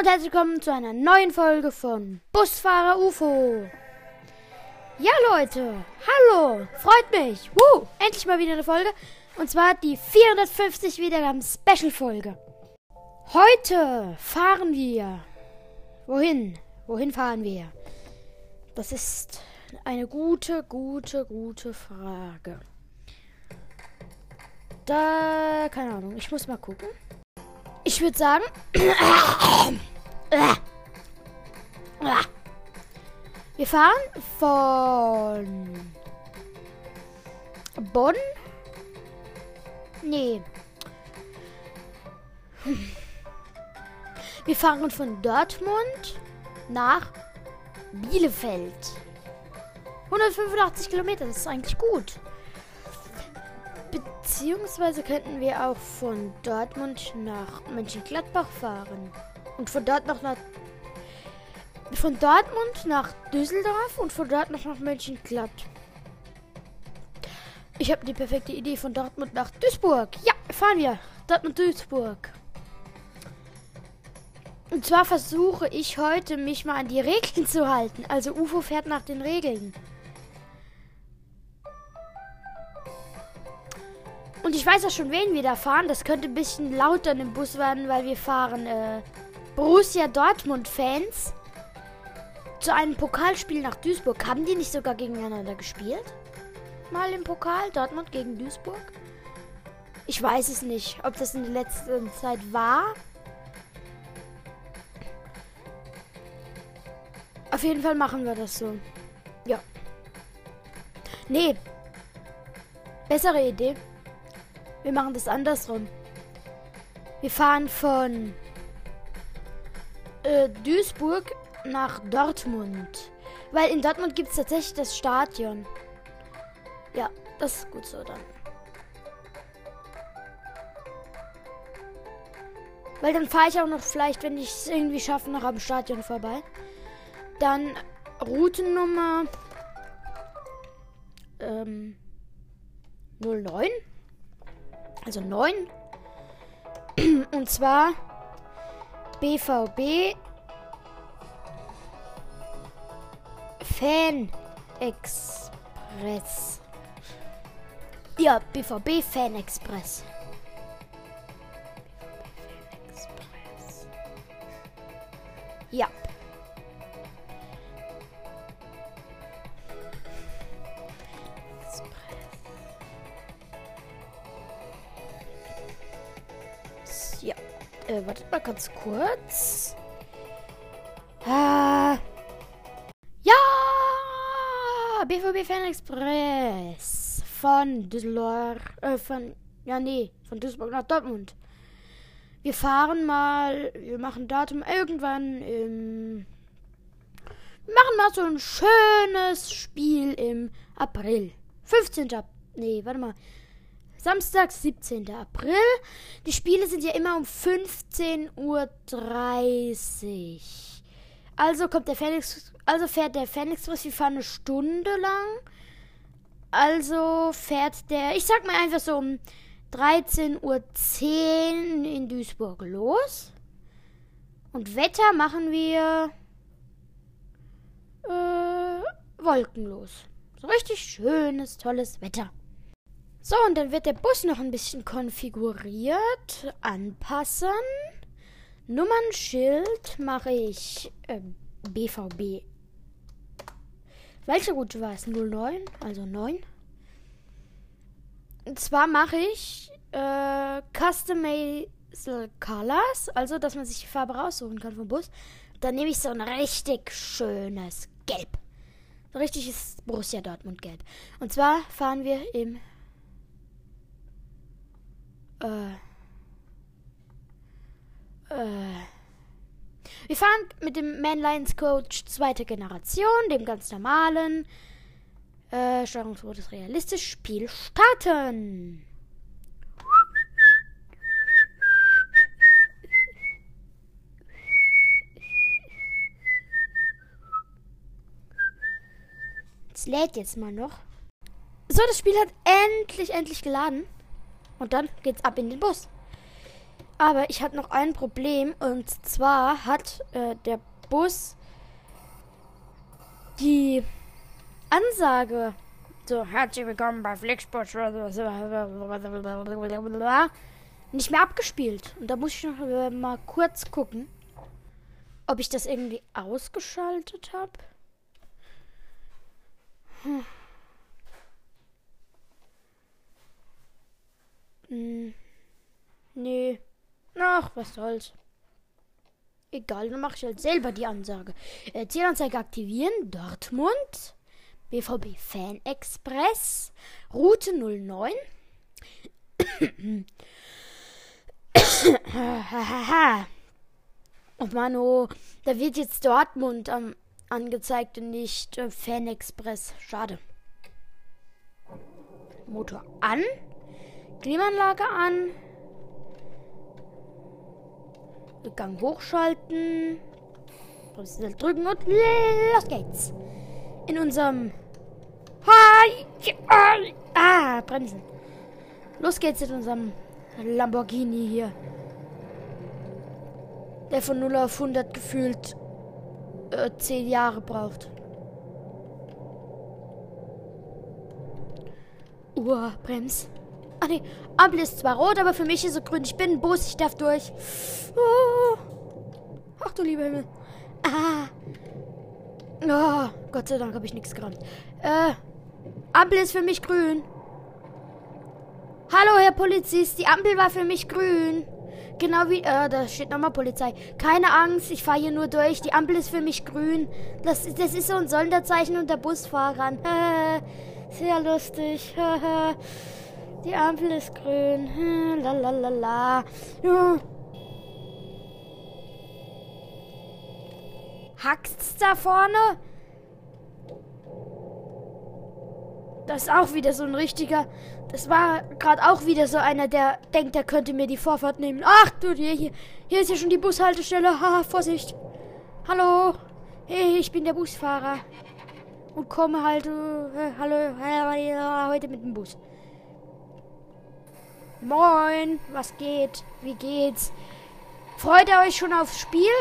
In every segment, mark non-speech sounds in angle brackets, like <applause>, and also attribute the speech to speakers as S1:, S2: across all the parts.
S1: und herzlich willkommen zu einer neuen Folge von Busfahrer UFO. Ja, Leute, hallo, freut mich. Woo, endlich mal wieder eine Folge. Und zwar die 450 Wiedergaben Special Folge. Heute fahren wir. Wohin? Wohin fahren wir? Das ist eine gute, gute, gute Frage. Da, keine Ahnung, ich muss mal gucken. Ich würde sagen. Wir fahren von Bonn. Nee. Wir fahren von Dortmund nach Bielefeld. 185 Kilometer, das ist eigentlich gut. Beziehungsweise könnten wir auch von Dortmund nach Mönchengladbach fahren. Und von dort noch nach. Von Dortmund nach Düsseldorf und von dort noch nach Mönchengladbach. Ich habe die perfekte Idee von Dortmund nach Duisburg. Ja, fahren wir. Dortmund-Duisburg. Und zwar versuche ich heute, mich mal an die Regeln zu halten. Also UFO fährt nach den Regeln. Und ich weiß auch schon, wen wir da fahren. Das könnte ein bisschen lauter im Bus werden, weil wir fahren äh, Borussia Dortmund-Fans zu einem Pokalspiel nach Duisburg. Haben die nicht sogar gegeneinander gespielt? Mal im Pokal, Dortmund gegen Duisburg? Ich weiß es nicht, ob das in der letzten Zeit war. Auf jeden Fall machen wir das so. Ja. Nee. Bessere Idee. Wir machen das andersrum. Wir fahren von äh, Duisburg nach Dortmund. Weil in Dortmund gibt es tatsächlich das Stadion. Ja, das ist gut so dann. Weil dann fahre ich auch noch vielleicht, wenn ich es irgendwie schaffe, noch am Stadion vorbei. Dann Routennummer ähm, 09. Also 9. <clears throat> Und zwar BVB Fan Express. Ja, BVB Fan Express. Ganz kurz. Ah. Ja! BVB Fan Express. Von Düsseldorf. Äh, von. Ja, nee. Von Duisburg nach Dortmund. Wir fahren mal. Wir machen Datum irgendwann im. Wir machen mal so ein schönes Spiel im April. 15. April. Nee, warte mal. Samstag, 17. April. Die Spiele sind ja immer um 15.30 Uhr. Also kommt der Phoenix, also fährt der Phoenix Bus, fahren eine Stunde lang. Also fährt der, ich sag mal einfach so um 13.10 Uhr in Duisburg los. Und Wetter machen wir äh, wolkenlos. So richtig schönes, tolles Wetter. So, und dann wird der Bus noch ein bisschen konfiguriert, anpassen. Nummernschild mache ich äh, BVB. Welche Route war es? 09, also 9. Und zwar mache ich äh, Customize Colors, also dass man sich die Farbe raussuchen kann vom Bus. Dann nehme ich so ein richtig schönes Gelb. So richtiges Borussia Dortmund Gelb. Und zwar fahren wir im äh, äh, wir fahren mit dem Manlines Coach zweite Generation, dem ganz normalen. Äh, Steuerungsmodus realistisch. Spiel starten. Es lädt jetzt mal noch. So, das Spiel hat endlich, endlich geladen. Und dann geht's ab in den Bus. Aber ich habe noch ein Problem und zwar hat äh, der Bus die Ansage so herzlich willkommen bei Flixbus nicht mehr abgespielt und da muss ich noch äh, mal kurz gucken, ob ich das irgendwie ausgeschaltet habe. Hm. Hm. Nee. Ach, was soll's. Egal, dann mache ich halt selber die Ansage. Äh, Zielanzeige aktivieren. Dortmund. BVB Fan Express. Route 09. oh Mano, da wird jetzt Dortmund ähm, angezeigt und nicht äh, Fan Express. Schade. Motor an. Klimaanlage an. Gang hochschalten. Bremse drücken und los geht's. In unserem. Ah, bremsen. Los geht's in unserem Lamborghini hier. Der von 0 auf 100 gefühlt äh, 10 Jahre braucht. Uhr, Brems. Ah ne, Ampel ist zwar rot, aber für mich ist es grün. Ich bin ein Bus, ich darf durch. Oh. Ach du lieber Himmel. Ah. Oh, Gott sei Dank habe ich nichts gerammt. Äh, Ampel ist für mich grün. Hallo, Herr Polizist, die Ampel war für mich grün. Genau wie, äh, da steht nochmal Polizei. Keine Angst, ich fahre hier nur durch. Die Ampel ist für mich grün. Das, das ist so ein Sonderzeichen unter Busfahrern. Äh, sehr lustig. <laughs> Die Ampel ist grün. Hm, la la la la. Ja. Hackst's da vorne? Das ist auch wieder so ein richtiger. Das war gerade auch wieder so einer, der denkt, er könnte mir die Vorfahrt nehmen. Ach du, hier, hier, hier ist ja schon die Bushaltestelle. Ha, Vorsicht. Hallo. Hey, ich bin der Busfahrer. Und komme halt. Äh, hallo, heute mit dem Bus. Moin, was geht? Wie geht's? Freut ihr euch schon aufs Spiel?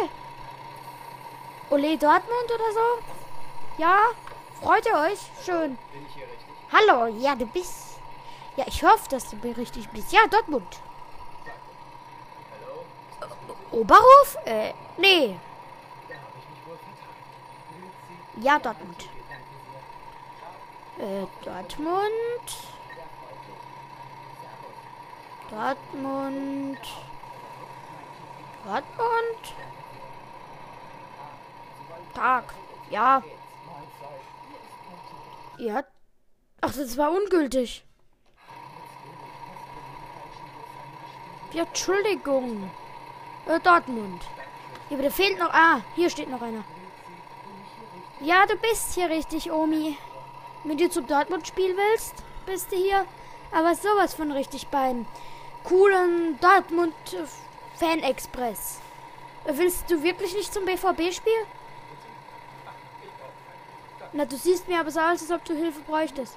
S1: Ole Dortmund oder so? Ja? Freut ihr euch? Schön. Bin ich hier richtig? Hallo, ja, du bist. Ja, ich hoffe, dass du richtig bist. Ja, Dortmund. Hallo? Oberhof? Äh, nee. Ja, Dortmund. Äh, Dortmund. Dortmund. Dortmund. Tag. Ja. Ja. Ach, das war ungültig. Ja, Entschuldigung. Äh, Dortmund. Ja, aber da fehlt noch. Ah, hier steht noch einer. Ja, du bist hier richtig, Omi. Wenn du zum Dortmund-Spiel willst, bist du hier. Aber sowas von richtig beim coolen Dortmund Fan Express. Willst du wirklich nicht zum BVB-Spiel? Na, du siehst mir aber so aus, als ob du Hilfe bräuchtest.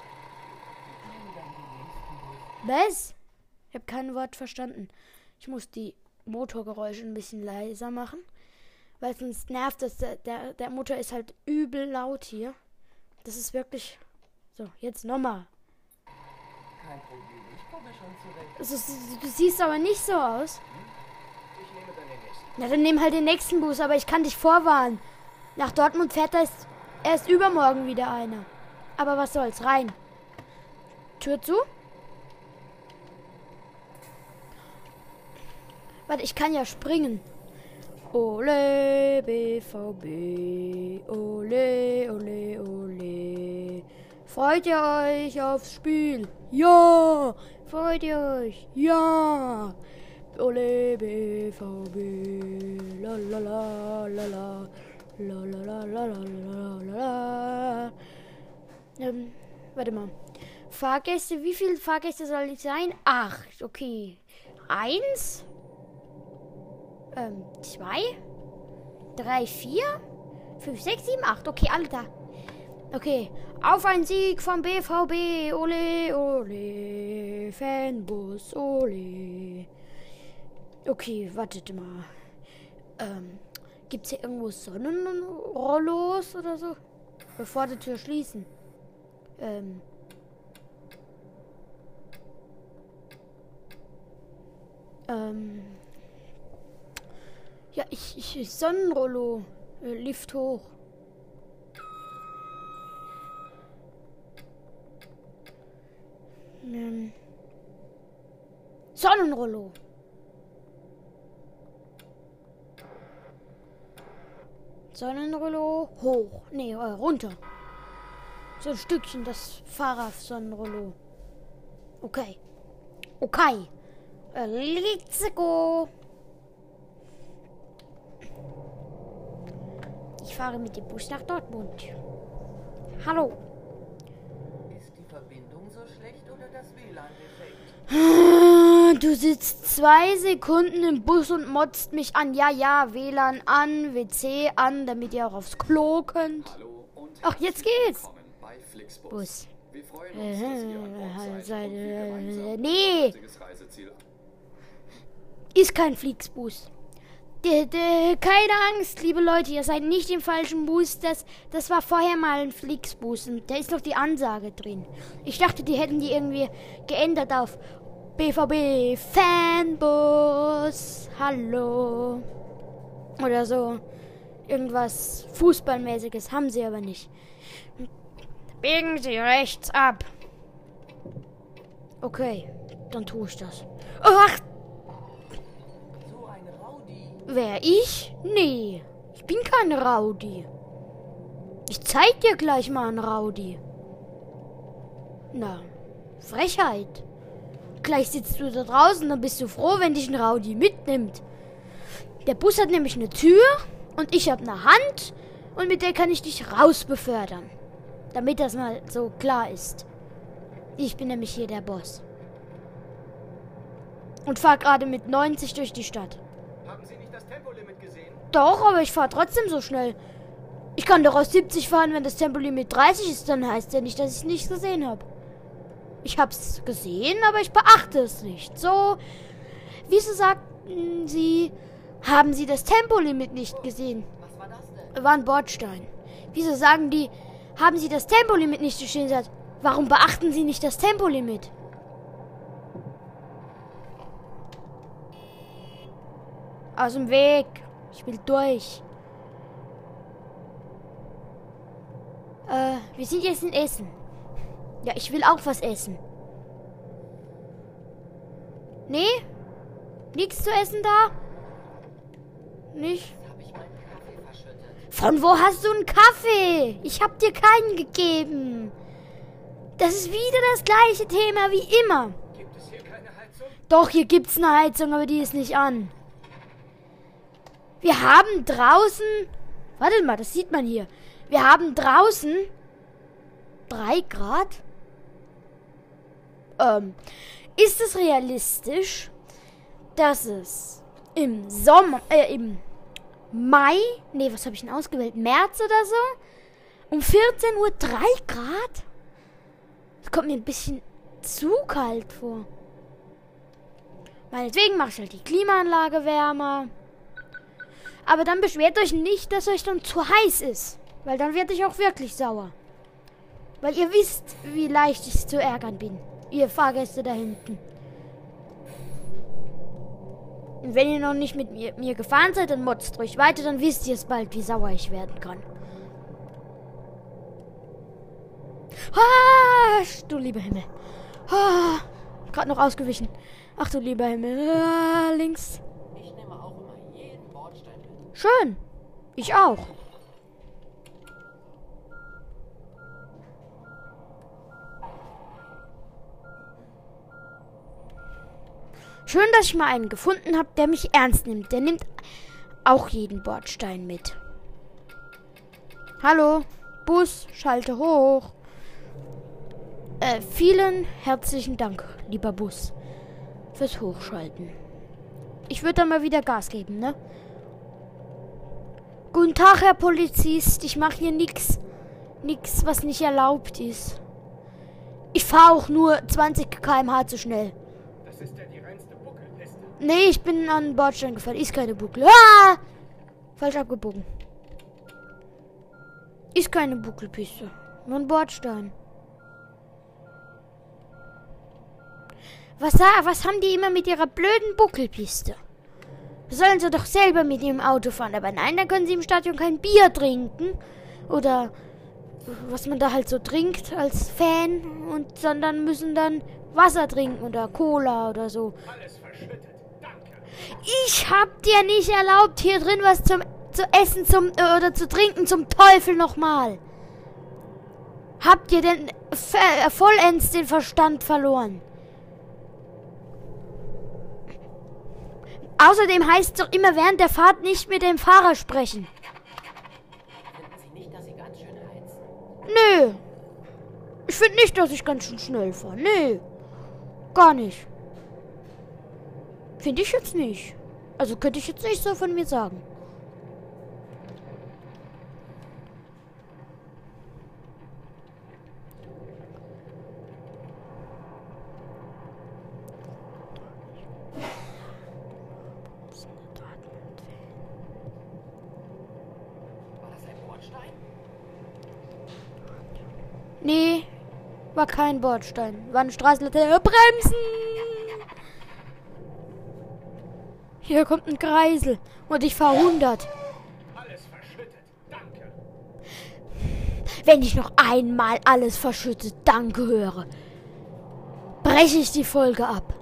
S1: Was? Ich habe kein Wort verstanden. Ich muss die Motorgeräusche ein bisschen leiser machen, weil sonst nervt das. Der, der, der Motor ist halt übel laut hier. Das ist wirklich. So, jetzt nochmal. Kein Problem. Also, du siehst aber nicht so aus. Na, dann nimm halt den nächsten Bus, aber ich kann dich vorwarnen. Nach Dortmund fährt erst, erst übermorgen wieder einer. Aber was soll's, rein. Tür zu. Warte, ich kann ja springen. Ole, BVB. Ole, ole, ole. Freut ihr euch aufs Spiel? Ja! Freut ihr euch? Ja! Ole BVB. La la la la la. La la la la la la la la. Ähm, warte mal. Fahrgäste, wie viele Fahrgäste soll ich sein? Acht, okay. Eins. Ähm, zwei. Drei, vier. Fünf, sechs, sieben, acht. Okay, alle da. Okay, auf ein Sieg vom BVB. Ole, ole. Fanbus, ole. Okay, wartet mal. Ähm, gibt's hier irgendwo Sonnenrollos oder so? Bevor die Tür schließen. Ähm. Ähm. Ja, ich, ich, Sonnenrollo. Äh, Lift hoch. Ähm. Sonnenrollo. Sonnenrollo hoch. Nee, äh, runter. So ein Stückchen, das Fahrrad-Sonnenrollo. Okay. Okay. Äh, let's go. Ich fahre mit dem Bus nach Dortmund. Hallo.
S2: Ist die Verbindung so schlecht oder das WLAN defekt? <laughs>
S1: Du sitzt zwei Sekunden im Bus und motzt mich an. Ja, ja, WLAN an, WC an, damit ihr auch aufs Klo könnt. Ach, jetzt geht's. Bus.
S3: Wir freuen uns, dass ihr an Bord seid und wir
S1: Äh,
S3: gemeinsam
S1: nee. Ist kein Flixbus. D -d keine Angst, liebe Leute, ihr seid nicht im falschen Bus. Das, das war vorher mal ein Flixbus und da ist noch die Ansage drin. Ich dachte, die hätten die irgendwie geändert auf BVB Fanbus. Hallo. Oder so. Irgendwas Fußballmäßiges haben sie aber nicht. Biegen Sie rechts ab. Okay, dann tue ich das. Ach,
S2: So ein Rowdy.
S1: Wer ich? Nee, ich bin kein Rowdy. Ich zeig dir gleich mal einen Rowdy. Na, Frechheit. Gleich sitzt du da draußen, dann bist du froh, wenn dich ein Rowdy mitnimmt. Der Bus hat nämlich eine Tür und ich habe eine Hand und mit der kann ich dich rausbefördern. Damit das mal so klar ist. Ich bin nämlich hier der Boss. Und fahr gerade mit 90 durch die Stadt.
S3: Haben Sie nicht das Tempolimit gesehen?
S1: Doch, aber ich fahre trotzdem so schnell. Ich kann doch aus 70 fahren, wenn das Tempolimit 30 ist, dann heißt ja nicht, dass ich es nicht gesehen habe. Ich hab's gesehen, aber ich beachte es nicht. So, wieso sagten Sie, haben Sie das Tempolimit nicht gesehen?
S2: Was war das denn?
S1: War ein Bordstein. Wieso sagen die, haben Sie das Tempolimit nicht gesehen? Warum beachten Sie nicht das Tempolimit? Aus dem Weg. Ich will durch. Äh, wir sind jetzt in Essen. Ja, ich will auch was essen. Nee? Nichts zu essen da? Nicht? Von wo hast du einen Kaffee? Ich hab dir keinen gegeben. Das ist wieder das gleiche Thema wie immer.
S3: Gibt es hier keine Heizung?
S1: Doch, hier gibt's eine Heizung, aber die ist nicht an. Wir haben draußen. Warte mal, das sieht man hier. Wir haben draußen. drei Grad? Ähm. Ist es realistisch, dass es im Sommer, äh, im Mai, nee, was habe ich denn ausgewählt? März oder so? Um 14 Uhr 3 Grad? Das kommt mir ein bisschen zu kalt vor. Meinetwegen mache ich halt die Klimaanlage wärmer. Aber dann beschwert euch nicht, dass euch dann zu heiß ist. Weil dann werde ich auch wirklich sauer. Weil ihr wisst, wie leicht ich zu ärgern bin. Ihr Fahrgäste da hinten. Und wenn ihr noch nicht mit mir, mir gefahren seid, dann motzt ruhig weiter, dann wisst ihr es bald, wie sauer ich werden kann. Ah, du lieber Himmel. Ah, Gerade noch ausgewichen. Ach du lieber Himmel. Ah, links.
S2: Ich nehme auch immer jeden Bordstein mit.
S1: Schön. Ich auch. Schön, dass ich mal einen gefunden habe, der mich ernst nimmt. Der nimmt auch jeden Bordstein mit. Hallo, Bus, schalte hoch. Äh, vielen herzlichen Dank, lieber Bus, fürs Hochschalten. Ich würde dann mal wieder Gas geben, ne? Guten Tag, Herr Polizist. Ich mache hier nix. Nix, was nicht erlaubt ist. Ich fahre auch nur 20 km/h zu schnell.
S3: Das ist ja die reinste Buckelpiste.
S1: Nee, ich bin an Bordstein gefallen. Ist keine Buckel. Ah! Falsch abgebogen. Ist keine Buckelpiste. Nur ein Bordstein. Was, was haben die immer mit ihrer blöden Buckelpiste? Sollen sie doch selber mit ihrem Auto fahren. Aber nein, dann können sie im Stadion kein Bier trinken. Oder was man da halt so trinkt als Fan. Und sondern müssen dann Wasser trinken oder Cola oder so.
S3: Alles.
S1: Ich hab dir nicht erlaubt, hier drin was zum zu essen zum oder zu trinken zum Teufel nochmal. Habt ihr denn vollends den Verstand verloren? Außerdem heißt es doch immer während der Fahrt nicht mit dem Fahrer sprechen.
S2: Sie nicht, dass Sie ganz schön?
S1: Nö. Ich finde nicht, dass ich ganz schön schnell fahre. Nö. Gar nicht. Finde ich jetzt nicht. Also könnte ich jetzt nicht so von mir sagen. Nee, war kein Bordstein. War eine Straßenlaterne. Bremsen! Hier kommt ein Kreisel. Und ich fahre 100.
S3: Alles verschüttet. Danke.
S1: Wenn ich noch einmal alles verschüttet Danke höre, breche ich die Folge ab.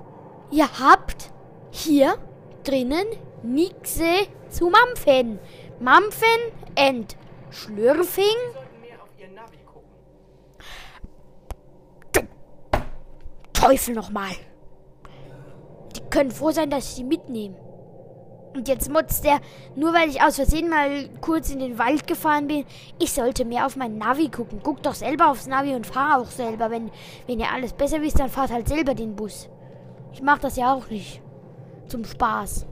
S1: Ihr habt hier drinnen nixe zu mampfen. Mampfen and Schlürfing. Teufel nochmal. Die können froh sein, dass ich sie mitnehme. Und jetzt mutzt der, nur weil ich aus Versehen mal kurz in den Wald gefahren bin, ich sollte mehr auf mein Navi gucken. Guckt doch selber aufs Navi und fahr auch selber. Wenn, wenn ihr alles besser wisst, dann fahrt halt selber den Bus. Ich mach das ja auch nicht. Zum Spaß.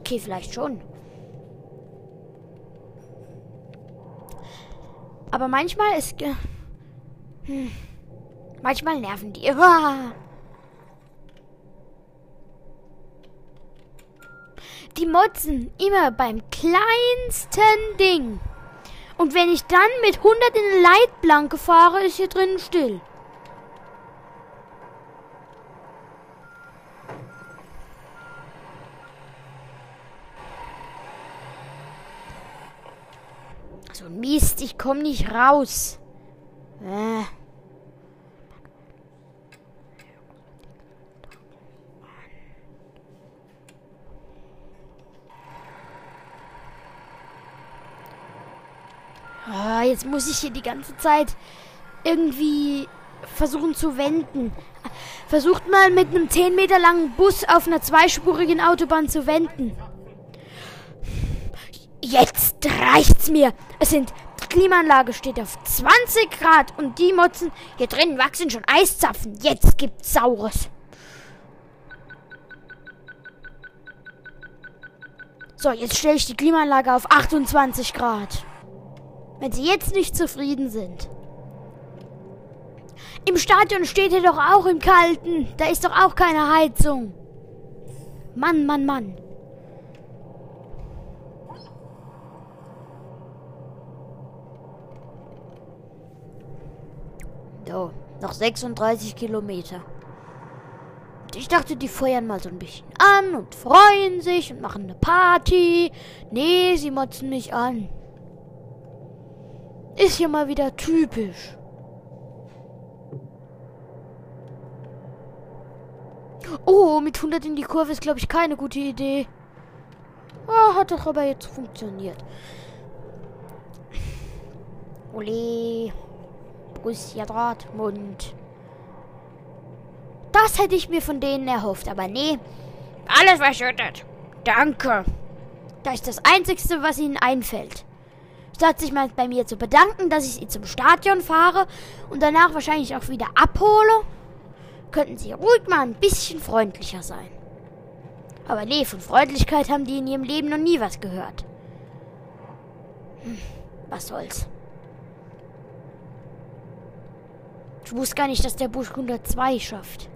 S1: Okay, vielleicht schon. Aber manchmal ist... Hm. Manchmal nerven die. <laughs> Die motzen immer beim kleinsten Ding. Und wenn ich dann mit 100 in eine Leitplanke fahre, ist hier drinnen still. So ein Mist, ich komm nicht raus. Äh. Jetzt muss ich hier die ganze Zeit irgendwie versuchen zu wenden. Versucht mal mit einem 10 Meter langen Bus auf einer zweispurigen Autobahn zu wenden. Jetzt reicht's mir. Es sind die Klimaanlage steht auf 20 Grad und die Motzen hier drin wachsen schon Eiszapfen. Jetzt gibt's Saures. So, jetzt stelle ich die Klimaanlage auf 28 Grad. Wenn Sie jetzt nicht zufrieden sind. Im Stadion steht ihr doch auch im Kalten. Da ist doch auch keine Heizung. Mann, Mann, Mann. So, noch 36 Kilometer. Und Ich dachte, die feuern mal so ein bisschen an und freuen sich und machen eine Party. Nee, sie motzen mich an. Ist hier mal wieder typisch. Oh, mit 100 in die Kurve ist, glaube ich, keine gute Idee. Ah, hat doch aber jetzt funktioniert. Ole. Borussia Dortmund. Das hätte ich mir von denen erhofft, aber nee. Alles verschüttet. Danke. Das ist das Einzigste, was ihnen einfällt. Statt sich mal bei mir zu bedanken, dass ich sie zum Stadion fahre und danach wahrscheinlich auch wieder abhole, könnten sie ruhig mal ein bisschen freundlicher sein. Aber nee, von Freundlichkeit haben die in ihrem Leben noch nie was gehört. Hm, was soll's. Ich wusste gar nicht, dass der Bus 102 schafft.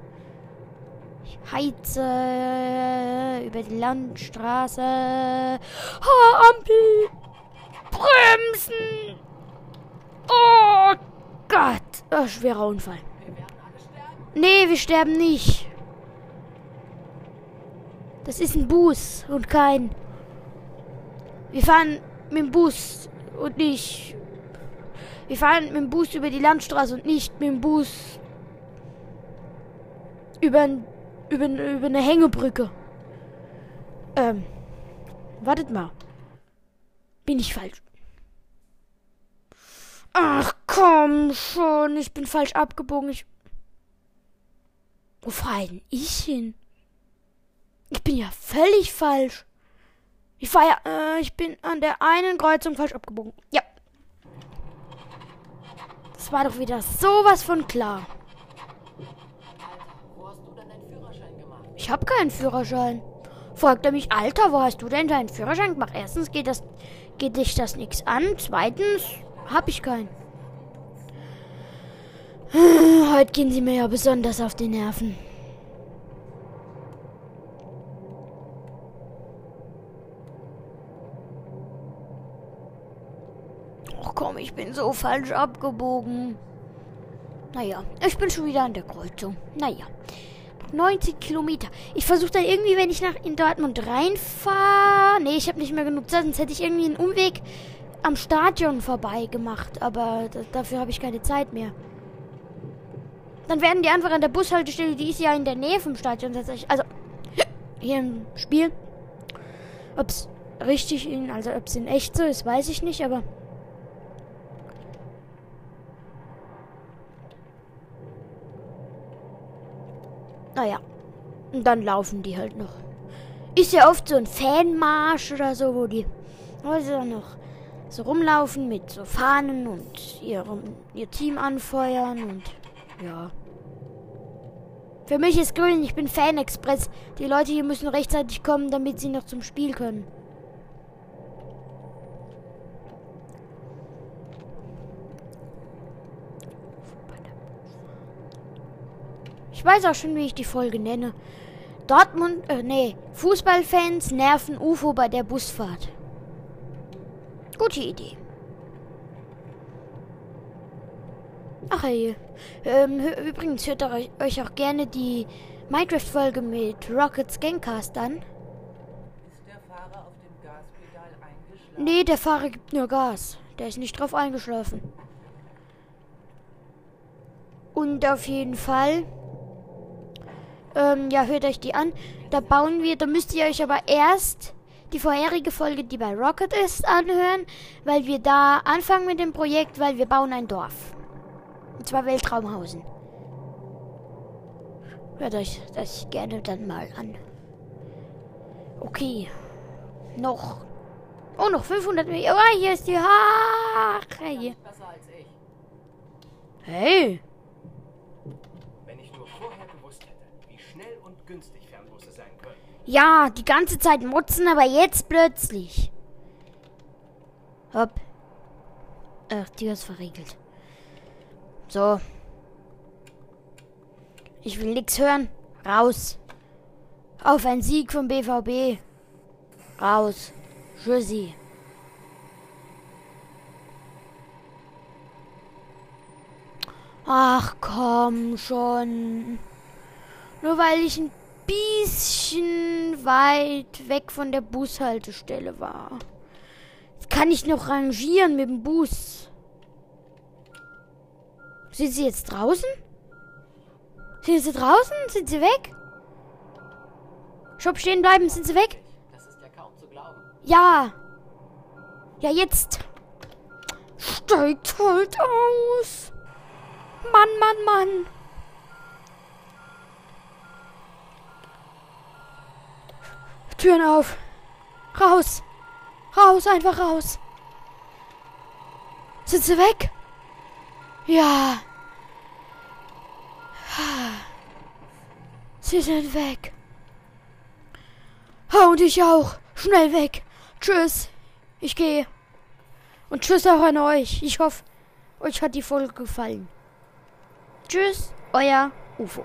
S1: heize über die Landstraße. Ha, Ampel! Bremsen! Oh Gott! Oh, schwerer Unfall. Nee, wir sterben nicht. Das ist ein Bus und kein. Wir fahren mit dem Bus und nicht. Wir fahren mit dem Bus über die Landstraße und nicht mit dem Bus über, über, über eine Hängebrücke. Ähm. Wartet mal. Bin ich falsch? Ach komm schon, ich bin falsch abgebogen. Ich Wo fahre denn ich hin? Ich bin ja völlig falsch. Ich fahre ja, äh, ich bin an der einen Kreuzung falsch abgebogen. Ja. Das war doch wieder sowas von klar.
S2: Wo hast du denn deinen Führerschein gemacht?
S1: Ich habe keinen Führerschein. Fragt er mich, Alter, wo hast du denn deinen Führerschein gemacht? Erstens geht das, geht dich das nichts an. Zweitens habe ich keinen. <sighs> Heute gehen sie mir ja besonders auf die Nerven. Ach komm, ich bin so falsch abgebogen. Naja, ich bin schon wieder an der Kreuzung. Naja. 90 Kilometer. Ich versuche dann irgendwie, wenn ich nach in Dortmund reinfahre. Nee, ich habe nicht mehr genug Zeit, sonst hätte ich irgendwie einen Umweg am Stadion vorbei gemacht. Aber da, dafür habe ich keine Zeit mehr. Dann werden die einfach an der Bushaltestelle, die ist ja in der Nähe vom Stadion tatsächlich. Also, hier im Spiel. Ob es richtig in, also ob es in echt so ist, weiß ich nicht, aber. Naja. Und dann laufen die halt noch. Ist ja oft so ein Fanmarsch oder so, wo die dann noch so rumlaufen mit so Fahnen und ihrem, ihr Team anfeuern und ja. Für mich ist grün, ich bin Fan-Express. Die Leute hier müssen rechtzeitig kommen, damit sie noch zum Spiel können. Ich weiß auch schon, wie ich die Folge nenne. Dortmund, äh, nee, Fußballfans nerven UFO bei der Busfahrt. Gute Idee. Ach hey, ähm, übrigens hört euch auch gerne die Minecraft-Folge mit Rockets Gangcast an.
S2: Ist der Fahrer auf dem Gaspedal eingeschlafen?
S1: Nee, der Fahrer gibt nur Gas. Der ist nicht drauf eingeschlafen. Und auf jeden Fall. Ähm, ja, hört euch die an. Da bauen wir, da müsst ihr euch aber erst die vorherige Folge, die bei Rocket ist, anhören, weil wir da anfangen mit dem Projekt, weil wir bauen ein Dorf. Und zwar Weltraumhausen. Hört euch das gerne dann mal an. Okay. Noch. Oh, noch 500 Meter. Oh, hier ist die Haare. Hey.
S3: Wenn ich nur vorher gewusst hätte, wie schnell und günstig Fernbusse sein können.
S1: Ja, die ganze Zeit motzen, aber jetzt plötzlich. Hopp. Ach, die ist verriegelt. So. Ich will nix hören. Raus. Auf ein Sieg vom BVB. Raus. Tschüssi. Ach komm schon. Nur weil ich ein bisschen weit weg von der Bushaltestelle war. Jetzt kann ich noch rangieren mit dem Bus. Sind sie jetzt draußen? Sind sie draußen? Sind sie weg? Stopp, stehen bleiben. Sind sie weg?
S2: Das ist ja kaum zu glauben.
S1: Ja. Ja, jetzt. Steigt halt aus. Mann, Mann, Mann. Türen auf. Raus. Raus, einfach raus. Sind sie weg? Ja. Sie sind weg. Und ich auch. Schnell weg. Tschüss. Ich gehe. Und tschüss auch an euch. Ich hoffe, euch hat die Folge gefallen. Tschüss, euer UFO.